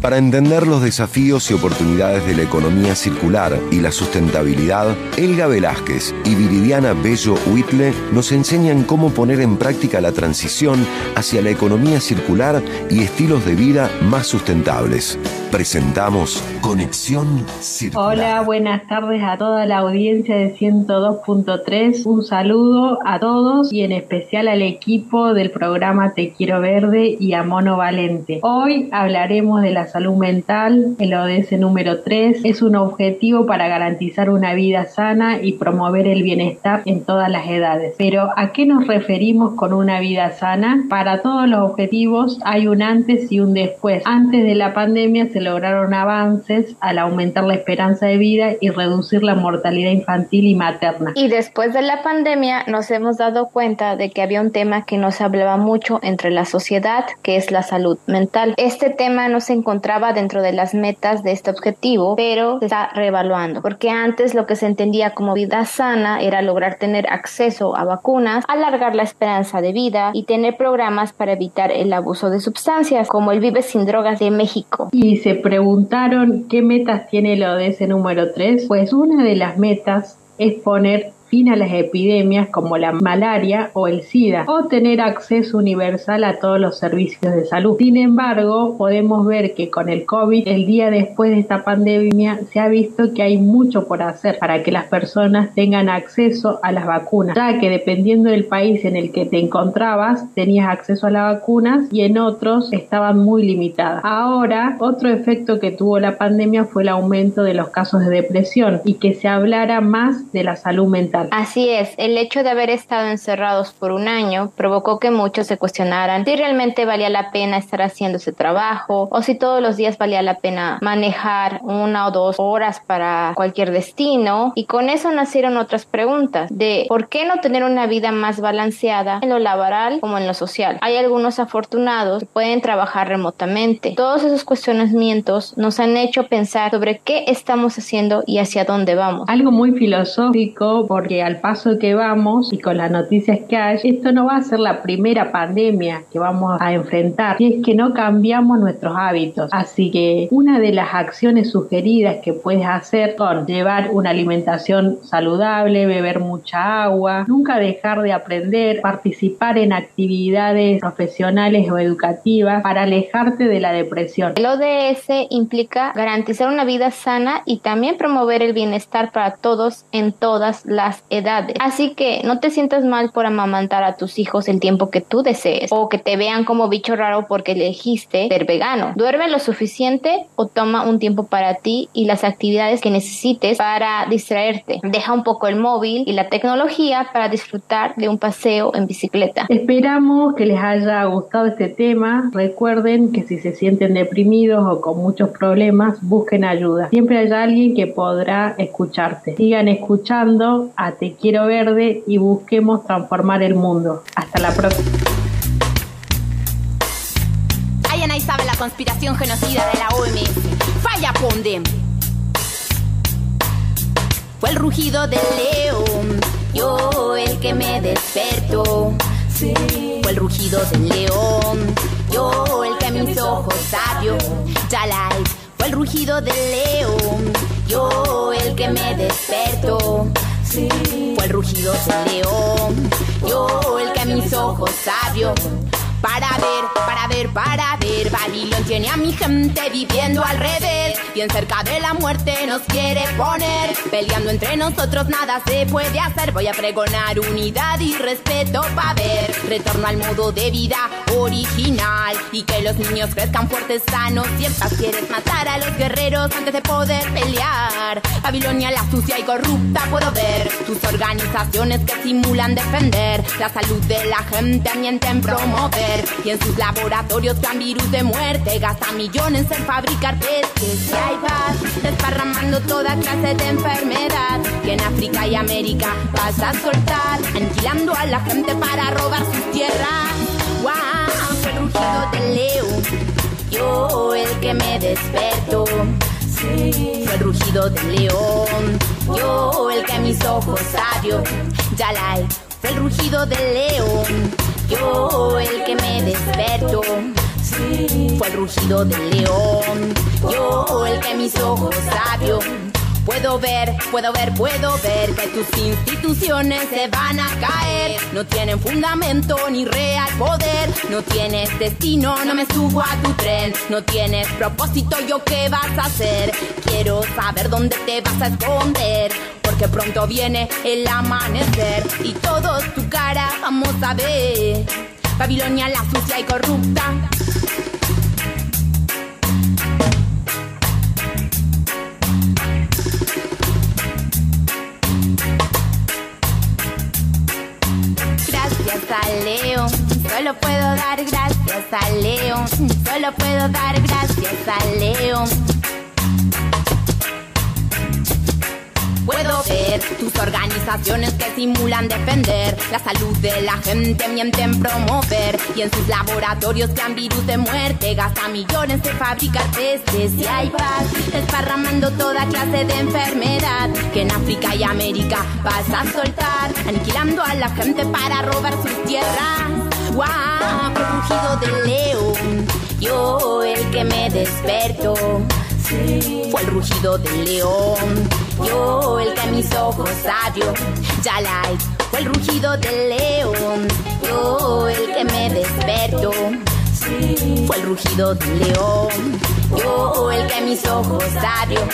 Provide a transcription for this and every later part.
Para entender los desafíos y oportunidades de la economía circular y la sustentabilidad, Elga Velázquez y Viridiana Bello Huitle nos enseñan cómo poner en práctica la transición hacia la economía circular y estilos de vida más sustentables. Presentamos Conexión Circular. Hola, buenas tardes a toda la audiencia de 102.3. Un saludo a todos y en especial al equipo del programa Te Quiero Verde y a Mono Valente. Hoy hablaremos de la salud mental. El ODS número 3 es un objetivo para garantizar una vida sana y promover el bienestar en todas las edades. Pero ¿a qué nos referimos con una vida sana? Para todos los objetivos hay un antes y un después. Antes de la pandemia se lograron avances al aumentar la esperanza de vida y reducir la mortalidad infantil y materna. Y después de la pandemia nos hemos dado cuenta de que había un tema que nos hablaba mucho entre la sociedad, que es la salud mental. Este tema no se encontraba dentro de las metas de este objetivo, pero se está reevaluando, porque antes lo que se entendía como vida sana era lograr tener acceso a vacunas, alargar la esperanza de vida y tener programas para evitar el abuso de sustancias, como el Vive sin Drogas de México. Y se preguntaron qué metas tiene el ODS número 3. Pues una de las metas es poner fin a las epidemias como la malaria o el SIDA o tener acceso universal a todos los servicios de salud. Sin embargo, podemos ver que con el COVID, el día después de esta pandemia, se ha visto que hay mucho por hacer para que las personas tengan acceso a las vacunas, ya que dependiendo del país en el que te encontrabas, tenías acceso a las vacunas y en otros estaban muy limitadas. Ahora, otro efecto que tuvo la pandemia fue el aumento de los casos de depresión y que se hablara más de la salud mental. Así es, el hecho de haber estado encerrados por un año provocó que muchos se cuestionaran si realmente valía la pena estar haciendo ese trabajo o si todos los días valía la pena manejar una o dos horas para cualquier destino y con eso nacieron otras preguntas de por qué no tener una vida más balanceada en lo laboral como en lo social. Hay algunos afortunados que pueden trabajar remotamente. Todos esos cuestionamientos nos han hecho pensar sobre qué estamos haciendo y hacia dónde vamos. Algo muy filosófico por que al paso que vamos y con las noticias que hay, esto no va a ser la primera pandemia que vamos a enfrentar si es que no cambiamos nuestros hábitos. Así que una de las acciones sugeridas que puedes hacer son llevar una alimentación saludable, beber mucha agua, nunca dejar de aprender, participar en actividades profesionales o educativas para alejarte de la depresión. El ODS implica garantizar una vida sana y también promover el bienestar para todos en todas las edades. Así que no te sientas mal por amamantar a tus hijos el tiempo que tú desees o que te vean como bicho raro porque elegiste ser vegano. Duerme lo suficiente o toma un tiempo para ti y las actividades que necesites para distraerte. Deja un poco el móvil y la tecnología para disfrutar de un paseo en bicicleta. Esperamos que les haya gustado este tema. Recuerden que si se sienten deprimidos o con muchos problemas, busquen ayuda. Siempre hay alguien que podrá escucharte. Sigan escuchando a Te Quiero Verde y busquemos transformar el mundo. Hasta la próxima. Alguien ahí sabe la conspiración genocida de la OMS. Falla Pondem. Fue el rugido del león, yo el que me despertó. Fue el rugido del león, yo el que mis ojos sabio. Fue el rugido del león, yo el que me despertó. Fue el rugido del león, yo el que mis ojos sabio. Para ver, para ver, para ver, Babilón tiene a mi gente viviendo al revés. Bien cerca de la muerte quiere poner. Peleando entre nosotros nada se puede hacer. Voy a pregonar unidad y respeto para ver. Retorno al modo de vida original. Y que los niños crezcan fuertes, sanos. Si en quieres matar a los guerreros antes de poder pelear. Babilonia la sucia y corrupta puedo ver. Tus organizaciones que simulan defender la salud de la gente mienten promover y en sus laboratorios crean virus de muerte. Gasta millones en fabricar peces. Y ahí vas, toda clase de enfermedad. Que en África y América vas a soltar. Aniquilando a la gente para robar sus tierras. ¡Wow! El rugido del león. Yo el que me despertó. Fue el rugido del león. Yo el que mis ojos sabios. Ya la fue el rugido del león. Yo el que me despertó. El rugido del león. ojos sabios. Puedo ver, puedo ver, puedo ver que tus instituciones se van a caer. No tienen fundamento ni real poder. No tienes destino, no me subo a tu tren. No tienes propósito, yo qué vas a hacer. Quiero saber dónde te vas a esconder. Porque pronto viene el amanecer y todos tu cara vamos a ver. Babilonia la sucia y corrupta. A Leo. Solo puedo dar gracias a Leo. Solo puedo dar gracias a Leo. Puedo ver tus organizaciones que simulan defender la salud de la gente, mienten promover y en sus laboratorios crean virus de muerte, gasta millones de fabricar pestes y hay paz, desparramando toda clase de enfermedad África y América vas a soltar, aniquilando a la gente para robar sus tierras. ¡Guau! Wow, de león, yo el que me desperto. Fue el rugido del león, yo el que mis ojos sabios. Ya fue el rugido del león, yo el que me desperto. Fue el rugido del león, yo el que mis ojos sabios.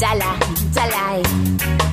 Ya like, ya.